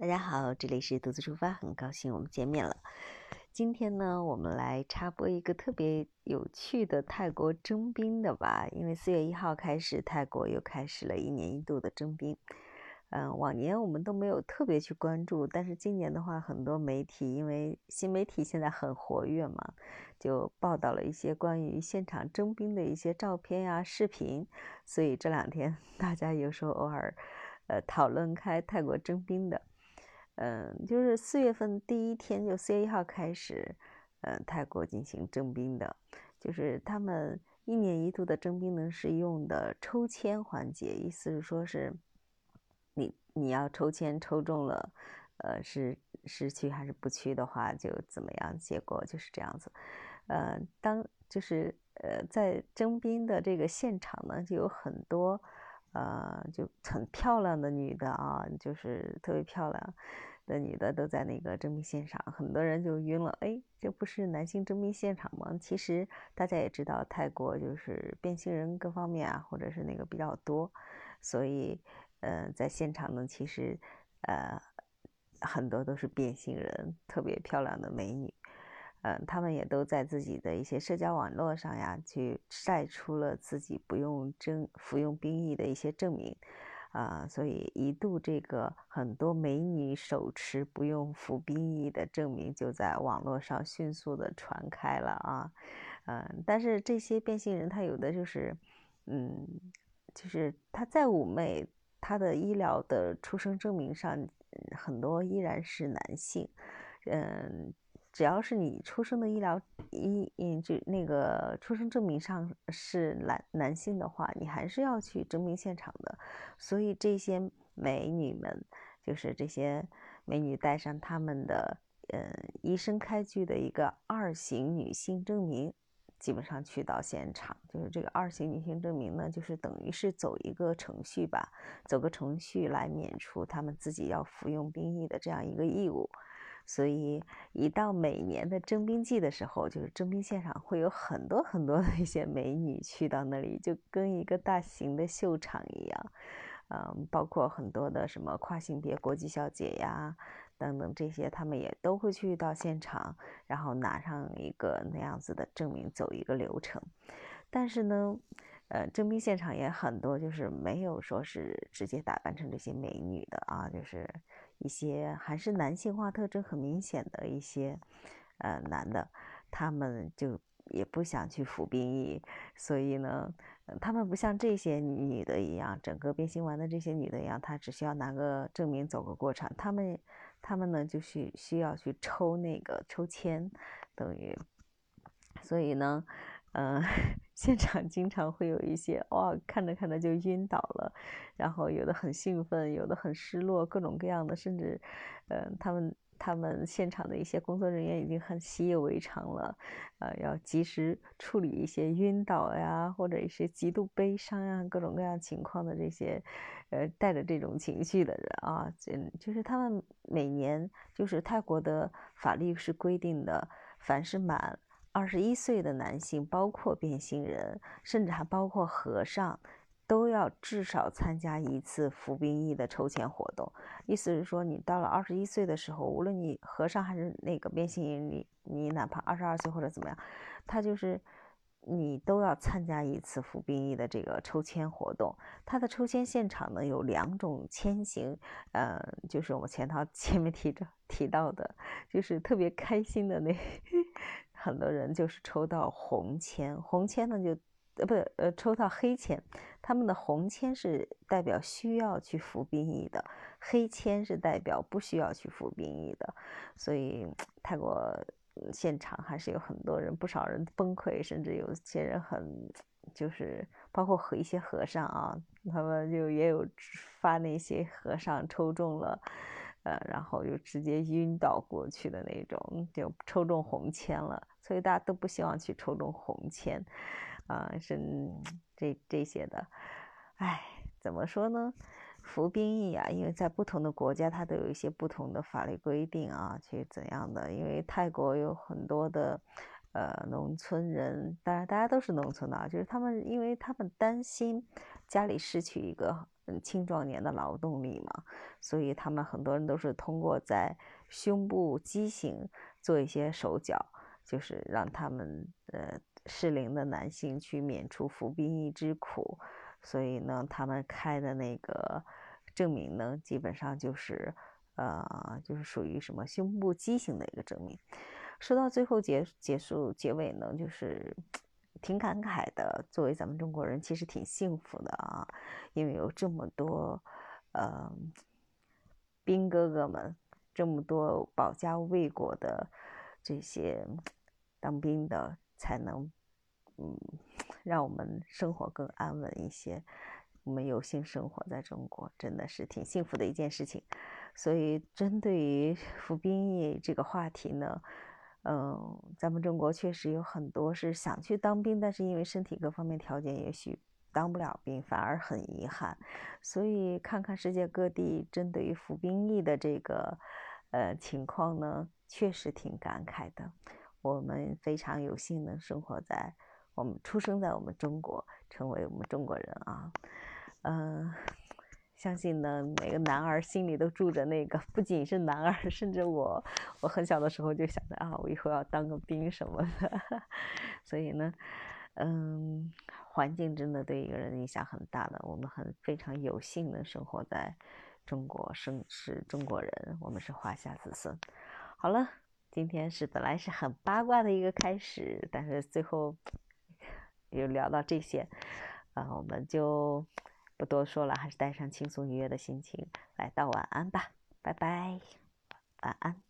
大家好，这里是独自出发，很高兴我们见面了。今天呢，我们来插播一个特别有趣的泰国征兵的吧。因为四月一号开始，泰国又开始了一年一度的征兵。嗯，往年我们都没有特别去关注，但是今年的话，很多媒体因为新媒体现在很活跃嘛，就报道了一些关于现场征兵的一些照片呀、视频。所以这两天 大家有时候偶尔呃讨论开泰国征兵的。嗯，就是四月份第一天，就四月一号开始，嗯，泰国进行征兵的，就是他们一年一度的征兵呢是用的抽签环节，意思是说是，你你要抽签抽中了，呃，是是去还是不去的话就怎么样，结果就是这样子，呃，当就是呃在征兵的这个现场呢，就有很多。呃，就很漂亮的女的啊，就是特别漂亮的女的都在那个征兵现场，很多人就晕了。哎，这不是男性征兵现场吗？其实大家也知道，泰国就是变性人各方面啊，或者是那个比较多，所以呃，在现场呢，其实呃很多都是变性人，特别漂亮的美女。嗯，他们也都在自己的一些社交网络上呀，去晒出了自己不用征服用兵役的一些证明，啊，所以一度这个很多美女手持不用服兵役的证明就在网络上迅速的传开了啊，嗯，但是这些变性人他有的就是，嗯，就是他再妩媚，他的医疗的出生证明上很多依然是男性，嗯。只要是你出生的医疗医嗯就那个出生证明上是男男性的话，你还是要去征兵现场的。所以这些美女们，就是这些美女带上他们的嗯医生开具的一个二型女性证明，基本上去到现场，就是这个二型女性证明呢，就是等于是走一个程序吧，走个程序来免除他们自己要服用兵役的这样一个义务。所以，一到每年的征兵季的时候，就是征兵现场会有很多很多的一些美女去到那里，就跟一个大型的秀场一样。嗯，包括很多的什么跨性别国际小姐呀，等等这些，他们也都会去到现场，然后拿上一个那样子的证明，走一个流程。但是呢，呃，征兵现场也很多，就是没有说是直接打扮成这些美女的啊，就是。一些还是男性化特征很明显的一些，呃，男的，他们就也不想去服兵役，所以呢，他们不像这些女的一样，整个变性完的这些女的一样，她只需要拿个证明走个过场，他们，他们呢就需需要去抽那个抽签，等于，所以呢。嗯，现场经常会有一些哇，看着看着就晕倒了，然后有的很兴奋，有的很失落，各种各样的，甚至，呃，他们他们现场的一些工作人员已经很习以为常了，呃，要及时处理一些晕倒呀，或者一些极度悲伤呀，各种各样情况的这些，呃，带着这种情绪的人啊，嗯，就是他们每年就是泰国的法律是规定的，凡是满。二十一岁的男性，包括变性人，甚至还包括和尚，都要至少参加一次服兵役的抽签活动。意思是说，你到了二十一岁的时候，无论你和尚还是那个变性人，你你哪怕二十二岁或者怎么样，他就是你都要参加一次服兵役的这个抽签活动。他的抽签现场呢有两种签型，呃，就是我前头前面提着提到的，就是特别开心的那。很多人就是抽到红签，红签呢就呃不呃抽到黑签，他们的红签是代表需要去服兵役的，黑签是代表不需要去服兵役的，所以泰国现场还是有很多人，不少人崩溃，甚至有些人很就是包括和一些和尚啊，他们就也有发那些和尚抽中了。呃，然后就直接晕倒过去的那种，就抽中红签了，所以大家都不希望去抽中红签，啊，是这这些的，哎，怎么说呢？服兵役啊，因为在不同的国家，它都有一些不同的法律规定啊，去怎样的？因为泰国有很多的呃农村人，当然大家都是农村的啊，就是他们，因为他们担心家里失去一个嗯青壮年的劳动力嘛，所以他们很多人都是通过在胸部畸形做一些手脚，就是让他们呃适龄的男性去免除服兵役之苦，所以呢，他们开的那个证明呢，基本上就是呃就是属于什么胸部畸形的一个证明。说到最后结结束结尾呢，就是挺感慨的。作为咱们中国人，其实挺幸福的啊，因为有这么多呃兵哥哥们，这么多保家卫国的这些当兵的，才能嗯让我们生活更安稳一些。我们有幸生活在中国，真的是挺幸福的一件事情。所以，针对于服兵役这个话题呢。嗯，咱们中国确实有很多是想去当兵，但是因为身体各方面条件，也许当不了兵，反而很遗憾。所以看看世界各地针对于服兵役的这个呃情况呢，确实挺感慨的。我们非常有幸能生活在我们出生在我们中国，成为我们中国人啊，嗯。相信呢，每个男儿心里都住着那个，不仅是男儿，甚至我，我很小的时候就想着啊，我以后要当个兵什么的。所以呢，嗯，环境真的对一个人影响很大的。我们很非常有幸能生活在中国，生是中国人，我们是华夏子孙。好了，今天是本来是很八卦的一个开始，但是最后 又聊到这些，啊，我们就。不多说了，还是带上轻松愉悦的心情来道晚安吧，拜拜，晚安。